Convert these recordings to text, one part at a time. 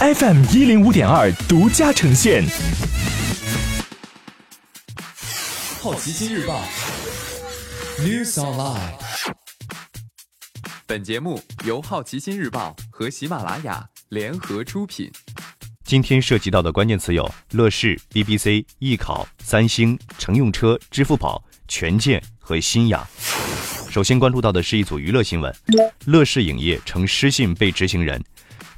FM 一零五点二独家呈现。好奇心日报，News Online。本节目由好奇心日报和喜马拉雅联合出品。今天涉及到的关键词有乐视、BBC、艺考、三星、乘用车、支付宝、权健和新雅。首先关注到的是一组娱乐新闻：乐视影业称失信被执行人。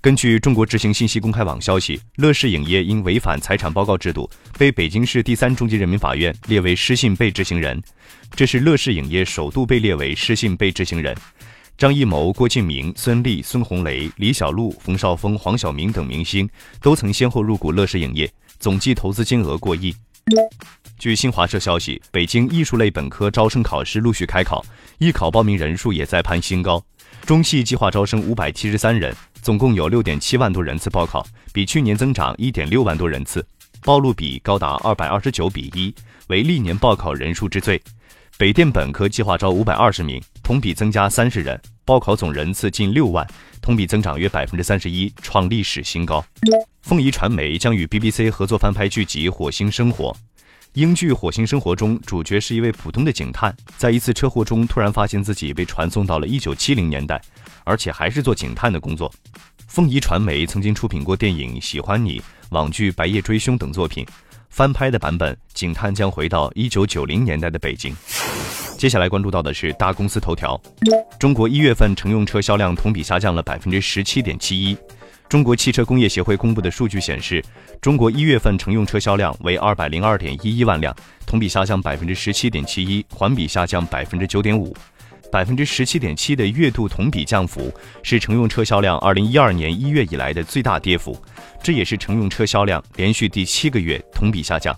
根据中国执行信息公开网消息，乐视影业因违反财产报告制度，被北京市第三中级人民法院列为失信被执行人。这是乐视影业首度被列为失信被执行人。张艺谋、郭敬明、孙俪、孙红雷、李小璐、冯绍峰、黄晓明等明星都曾先后入股乐视影业，总计投资金额过亿。据新华社消息，北京艺术类本科招生考试陆续开考，艺考报名人数也在攀新高。中戏计划招生五百七十三人，总共有六点七万多人次报考，比去年增长一点六万多人次，报录比高达二百二十九比一，为历年报考人数之最。北电本科计划招五百二十名，同比增加三十人，报考总人次近六万，同比增长约百分之三十一，创历史新高。凤仪传媒将与 BBC 合作翻拍剧集《火星生活》。英剧《火星生活》中，主角是一位普通的警探，在一次车祸中突然发现自己被传送到了一九七零年代，而且还是做警探的工作。凤仪传媒曾经出品过电影《喜欢你》、网剧《白夜追凶》等作品。翻拍的版本，警探将回到一九九零年代的北京。接下来关注到的是大公司头条：中国一月份乘用车销量同比下降了百分之十七点七一。中国汽车工业协会公布的数据显示，中国一月份乘用车销量为二百零二点一一万辆，同比下降百分之十七点七一，环比下降百分之九点五。百分之十七点七的月度同比降幅，是乘用车销量二零一二年一月以来的最大跌幅，这也是乘用车销量连续第七个月同比下降。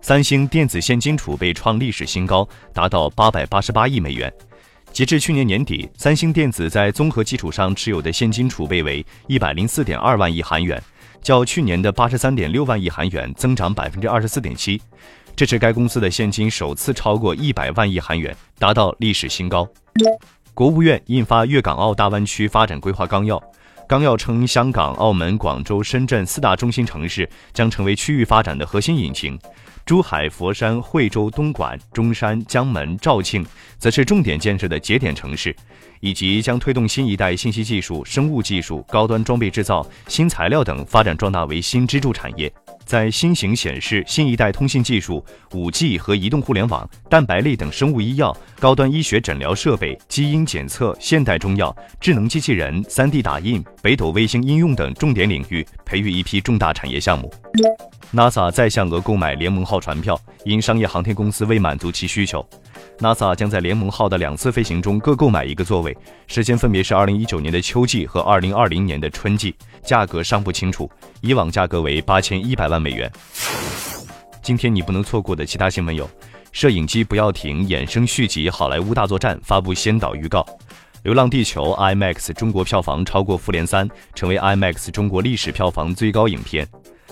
三星电子现金储备创历史新高，达到八百八十八亿美元。截至去年年底，三星电子在综合基础上持有的现金储备为一百零四点二万亿韩元，较去年的八十三点六万亿韩元增长百分之二十四点七。这是该公司的现金首次超过一百万亿韩元，达到历史新高。国务院印发《粤港澳大湾区发展规划纲要》，纲要称，香港、澳门、广州、深圳四大中心城市将成为区域发展的核心引擎，珠海、佛山、惠州、东莞、中山、江门、肇庆则是重点建设的节点城市，以及将推动新一代信息技术、生物技术、高端装备制造、新材料等发展壮大为新支柱产业。在新型显示、新一代通信技术、五 G 和移动互联网、蛋白类等生物医药、高端医学诊疗设备、基因检测、现代中药、智能机器人、3D 打印、北斗卫星应用等重点领域培育一批重大产业项目。NASA 再向俄购买联盟号船票，因商业航天公司未满足其需求。NASA 将在联盟号的两次飞行中各购买一个座位，时间分别是2019年的秋季和2020年的春季，价格尚不清楚，以往价格为8100万美元。今天你不能错过的其他新闻有：摄影机不要停衍生续集《好莱坞大作战》发布先导预告；《流浪地球》IMAX 中国票房超过《复联三》，成为 IMAX 中国历史票房最高影片。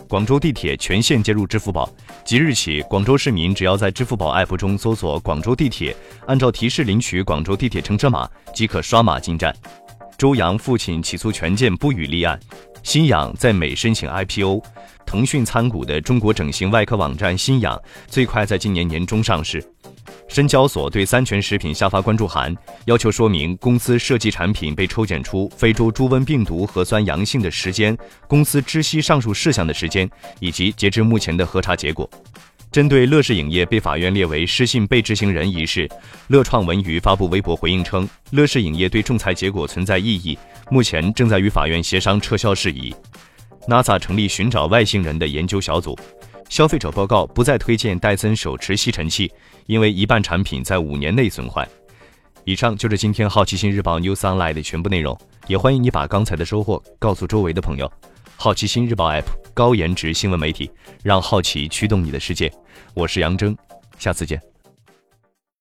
广州地铁全线接入支付宝，即日起，广州市民只要在支付宝 App 中搜索“广州地铁”，按照提示领取广州地铁乘车码，即可刷码进站。周洋父亲起诉权健不予立案，新氧在美申请 IPO，腾讯参股的中国整形外科网站新氧最快在今年年中上市。深交所对三全食品下发关注函，要求说明公司设计产品被抽检出非洲猪瘟病毒核酸阳性的时间、公司知悉上述事项的时间以及截至目前的核查结果。针对乐视影业被法院列为失信被执行人一事，乐创文娱发布微博回应称，乐视影业对仲裁结果存在异议，目前正在与法院协商撤销事宜。NASA 成立寻找外星人的研究小组。消费者报告不再推荐戴森手持吸尘器，因为一半产品在五年内损坏。以上就是今天好奇心日报 News Online 的全部内容，也欢迎你把刚才的收获告诉周围的朋友。好奇心日报 App 高颜值新闻媒体，让好奇驱动你的世界。我是杨征，下次见。